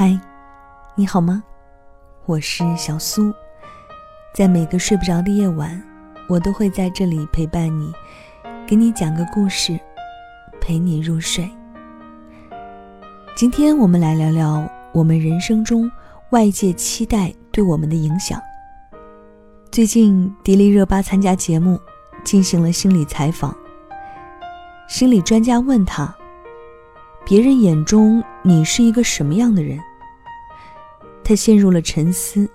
嗨，你好吗？我是小苏，在每个睡不着的夜晚，我都会在这里陪伴你，给你讲个故事，陪你入睡。今天我们来聊聊我们人生中外界期待对我们的影响。最近迪丽热巴参加节目，进行了心理采访。心理专家问他：“别人眼中你是一个什么样的人？”他陷入了沉思，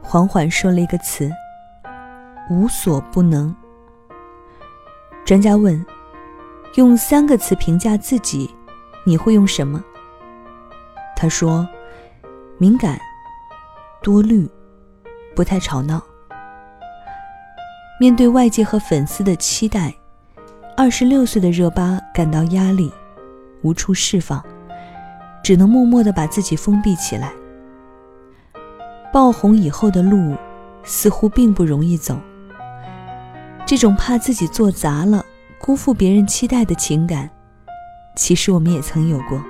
缓缓说了一个词：“无所不能。”专家问：“用三个词评价自己，你会用什么？”他说：“敏感、多虑、不太吵闹。”面对外界和粉丝的期待，二十六岁的热巴感到压力，无处释放，只能默默的把自己封闭起来。爆红以后的路，似乎并不容易走。这种怕自己做砸了、辜负别人期待的情感，其实我们也曾有过。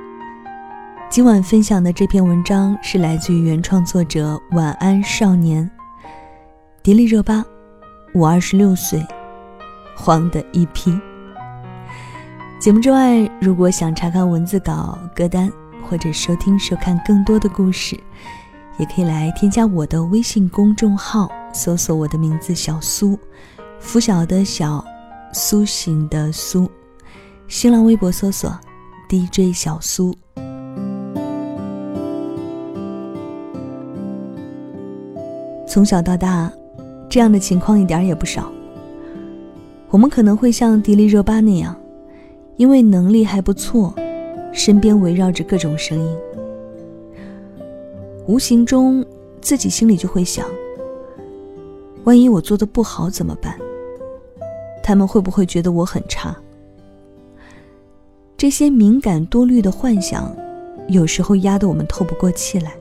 今晚分享的这篇文章是来自于原创作者晚安少年，迪丽热巴。我二十六岁，黄的一批。节目之外，如果想查看文字稿、歌单，或者收听、收看更多的故事，也可以来添加我的微信公众号，搜索我的名字“小苏”，拂晓的小，苏醒的苏。新浪微博搜索 “DJ 小苏”。从小到大。这样的情况一点也不少。我们可能会像迪丽热巴那样，因为能力还不错，身边围绕着各种声音，无形中自己心里就会想：万一我做的不好怎么办？他们会不会觉得我很差？这些敏感多虑的幻想，有时候压得我们透不过气来。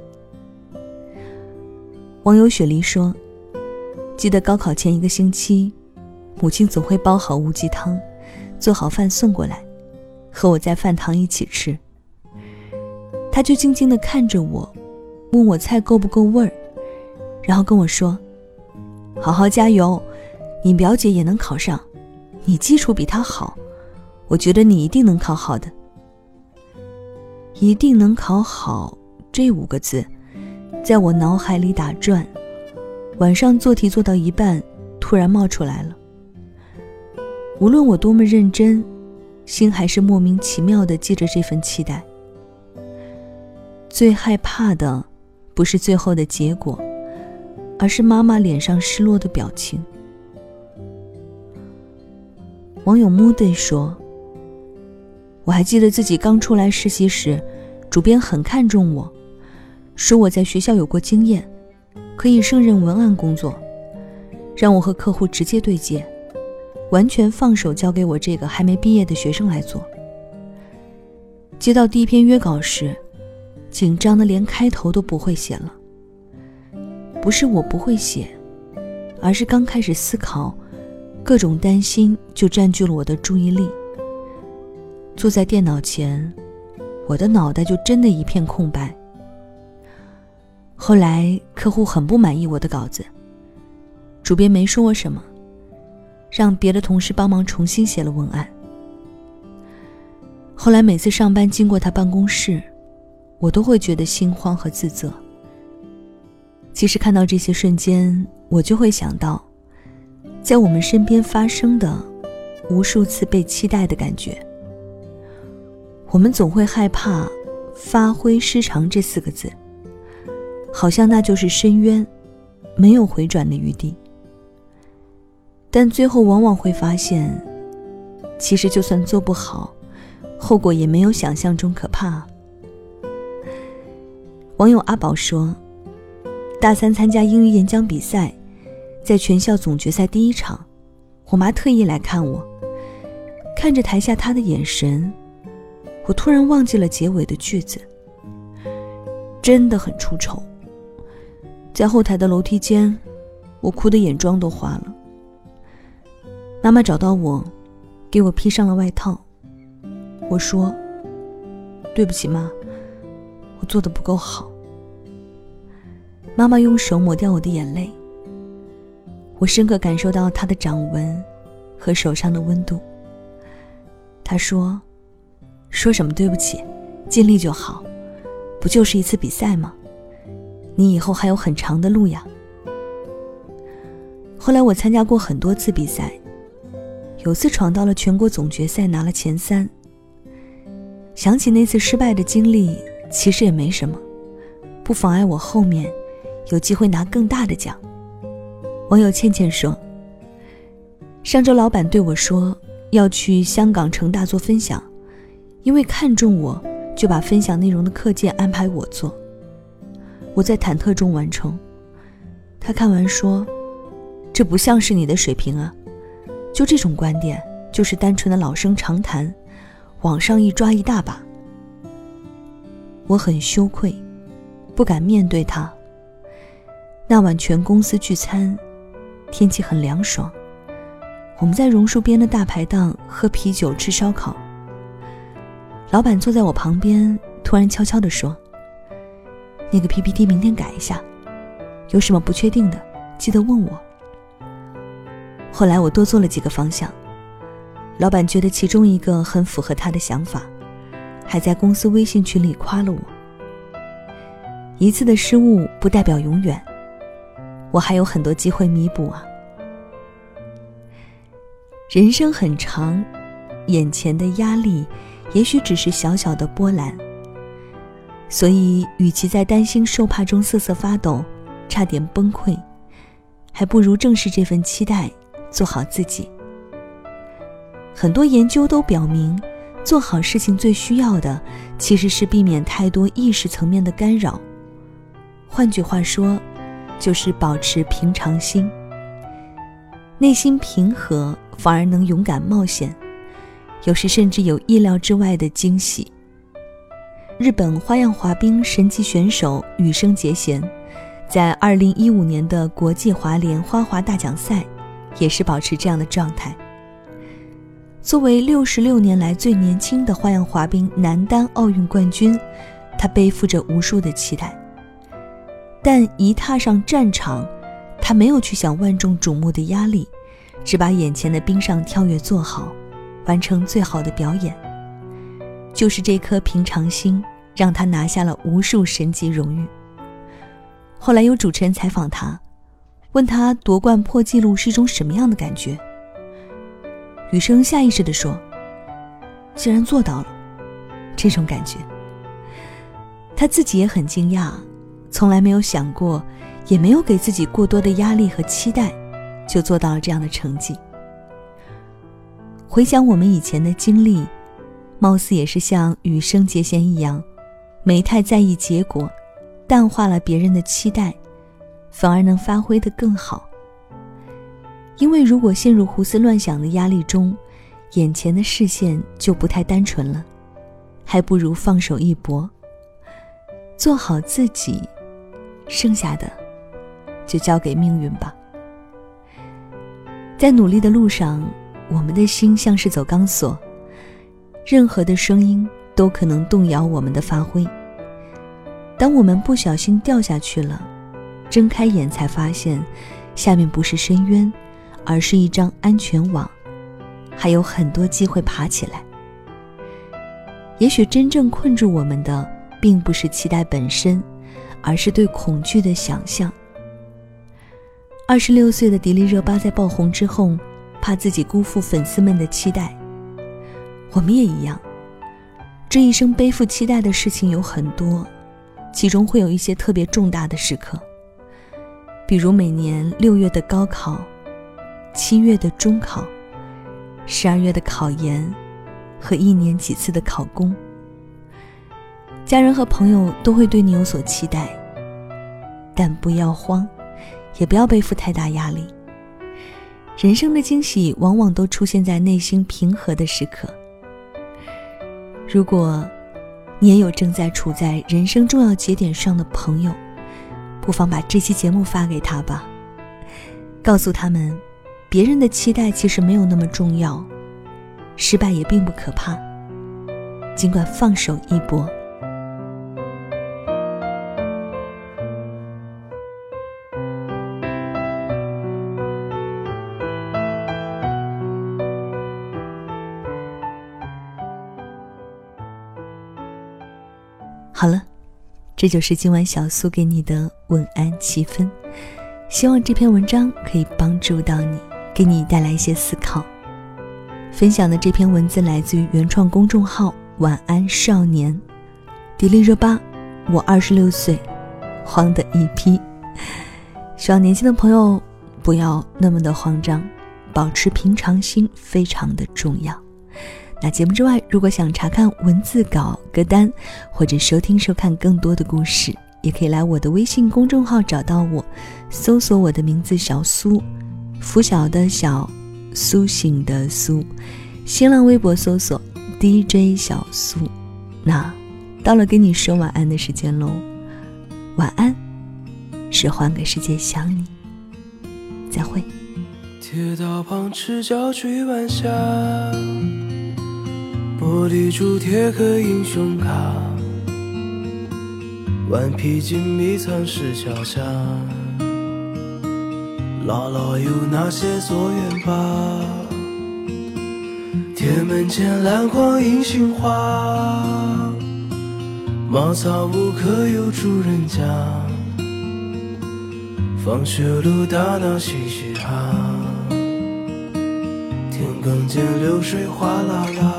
网友雪梨说。记得高考前一个星期，母亲总会煲好乌鸡汤，做好饭送过来，和我在饭堂一起吃。他就静静地看着我，问我菜够不够味儿，然后跟我说：“好好加油，你表姐也能考上，你基础比她好，我觉得你一定能考好的。”一定能考好这五个字，在我脑海里打转。晚上做题做到一半，突然冒出来了。无论我多么认真，心还是莫名其妙的记着这份期待。最害怕的，不是最后的结果，而是妈妈脸上失落的表情。网友木 y 说：“我还记得自己刚出来实习时，主编很看重我，说我在学校有过经验。”可以胜任文案工作，让我和客户直接对接，完全放手交给我这个还没毕业的学生来做。接到第一篇约稿时，紧张的连开头都不会写了。不是我不会写，而是刚开始思考，各种担心就占据了我的注意力。坐在电脑前，我的脑袋就真的一片空白。后来客户很不满意我的稿子，主编没说我什么，让别的同事帮忙重新写了文案。后来每次上班经过他办公室，我都会觉得心慌和自责。其实看到这些瞬间，我就会想到，在我们身边发生的无数次被期待的感觉。我们总会害怕“发挥失常”这四个字。好像那就是深渊，没有回转的余地。但最后往往会发现，其实就算做不好，后果也没有想象中可怕。网友阿宝说：“大三参加英语演讲比赛，在全校总决赛第一场，我妈特意来看我，看着台下她的眼神，我突然忘记了结尾的句子，真的很出丑。”在后台的楼梯间，我哭得眼妆都花了。妈妈找到我，给我披上了外套。我说：“对不起妈，我做的不够好。妈妈用手抹掉我的眼泪，我深刻感受到她的掌纹和手上的温度。她说：“说什么对不起，尽力就好，不就是一次比赛吗？你以后还有很长的路呀。”后来我参加过很多次比赛，有次闯到了全国总决赛，拿了前三。想起那次失败的经历，其实也没什么，不妨碍我后面有机会拿更大的奖。网友倩倩说：“上周老板对我说要去香港城大做分享，因为看中我，就把分享内容的课件安排我做。我在忐忑中完成。他看完说：‘这不像是你的水平啊，就这种观点，就是单纯的老生常谈。’”往上一抓一大把，我很羞愧，不敢面对他。那晚全公司聚餐，天气很凉爽，我们在榕树边的大排档喝啤酒吃烧烤。老板坐在我旁边，突然悄悄地说：“那个 PPT 明天改一下，有什么不确定的，记得问我。”后来我多做了几个方向。老板觉得其中一个很符合他的想法，还在公司微信群里夸了我。一次的失误不代表永远，我还有很多机会弥补啊。人生很长，眼前的压力也许只是小小的波澜，所以与其在担心受怕中瑟瑟发抖，差点崩溃，还不如正视这份期待，做好自己。很多研究都表明，做好事情最需要的其实是避免太多意识层面的干扰。换句话说，就是保持平常心。内心平和，反而能勇敢冒险，有时甚至有意料之外的惊喜。日本花样滑冰神级选手羽生结弦，在2015年的国际滑联花滑大奖赛，也是保持这样的状态。作为六十六年来最年轻的花样滑冰男单奥运冠军，他背负着无数的期待。但一踏上战场，他没有去想万众瞩目的压力，只把眼前的冰上跳跃做好，完成最好的表演。就是这颗平常心，让他拿下了无数神级荣誉。后来有主持人采访他，问他夺冠破纪录是一种什么样的感觉？雨生下意识地说：“既然做到了，这种感觉。”他自己也很惊讶，从来没有想过，也没有给自己过多的压力和期待，就做到了这样的成绩。回想我们以前的经历，貌似也是像羽生结弦一样，没太在意结果，淡化了别人的期待，反而能发挥的更好。因为如果陷入胡思乱想的压力中，眼前的视线就不太单纯了，还不如放手一搏，做好自己，剩下的就交给命运吧。在努力的路上，我们的心像是走钢索，任何的声音都可能动摇我们的发挥。当我们不小心掉下去了，睁开眼才发现，下面不是深渊。而是一张安全网，还有很多机会爬起来。也许真正困住我们的，并不是期待本身，而是对恐惧的想象。二十六岁的迪丽热巴在爆红之后，怕自己辜负粉丝们的期待。我们也一样，这一生背负期待的事情有很多，其中会有一些特别重大的时刻，比如每年六月的高考。七月的中考，十二月的考研，和一年几次的考公，家人和朋友都会对你有所期待，但不要慌，也不要背负太大压力。人生的惊喜往往都出现在内心平和的时刻。如果你也有正在处在人生重要节点上的朋友，不妨把这期节目发给他吧，告诉他们。别人的期待其实没有那么重要，失败也并不可怕。尽管放手一搏。这就是今晚小苏给你的晚安七分。希望这篇文章可以帮助到你，给你带来一些思考。分享的这篇文字来自于原创公众号“晚安少年”，迪丽热巴。我二十六岁，慌的一批。希望年轻的朋友不要那么的慌张，保持平常心非常的重要。那节目之外，如果想查看文字稿、歌单，或者收听收看更多的故事，也可以来我的微信公众号找到我，搜索我的名字小苏，拂晓的小，苏醒的苏。新浪微博搜索 DJ 小苏。那。到了跟你说晚安的时间喽，晚安，是换个世界想你，再会。铁道旁赤脚追晚霞，玻璃珠贴个英雄卡，顽皮筋迷藏石桥下，姥姥有那些作业吧？铁门前篮筐银杏花。茅草屋可有住人家？放学路打闹嘻嘻哈，田埂间流水哗啦啦，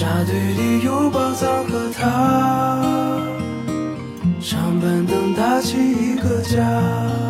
沙堆里有宝藏和他，长板凳搭起一个家。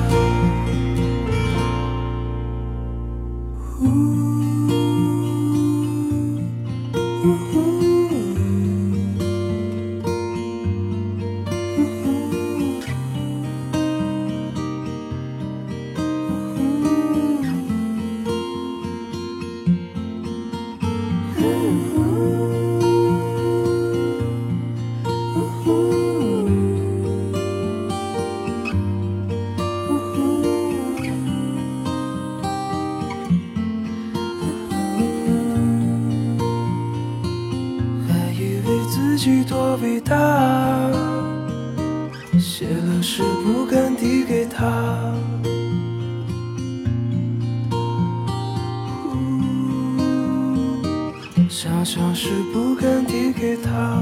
多伟大，写了诗不敢递给他，想想是不敢递给他。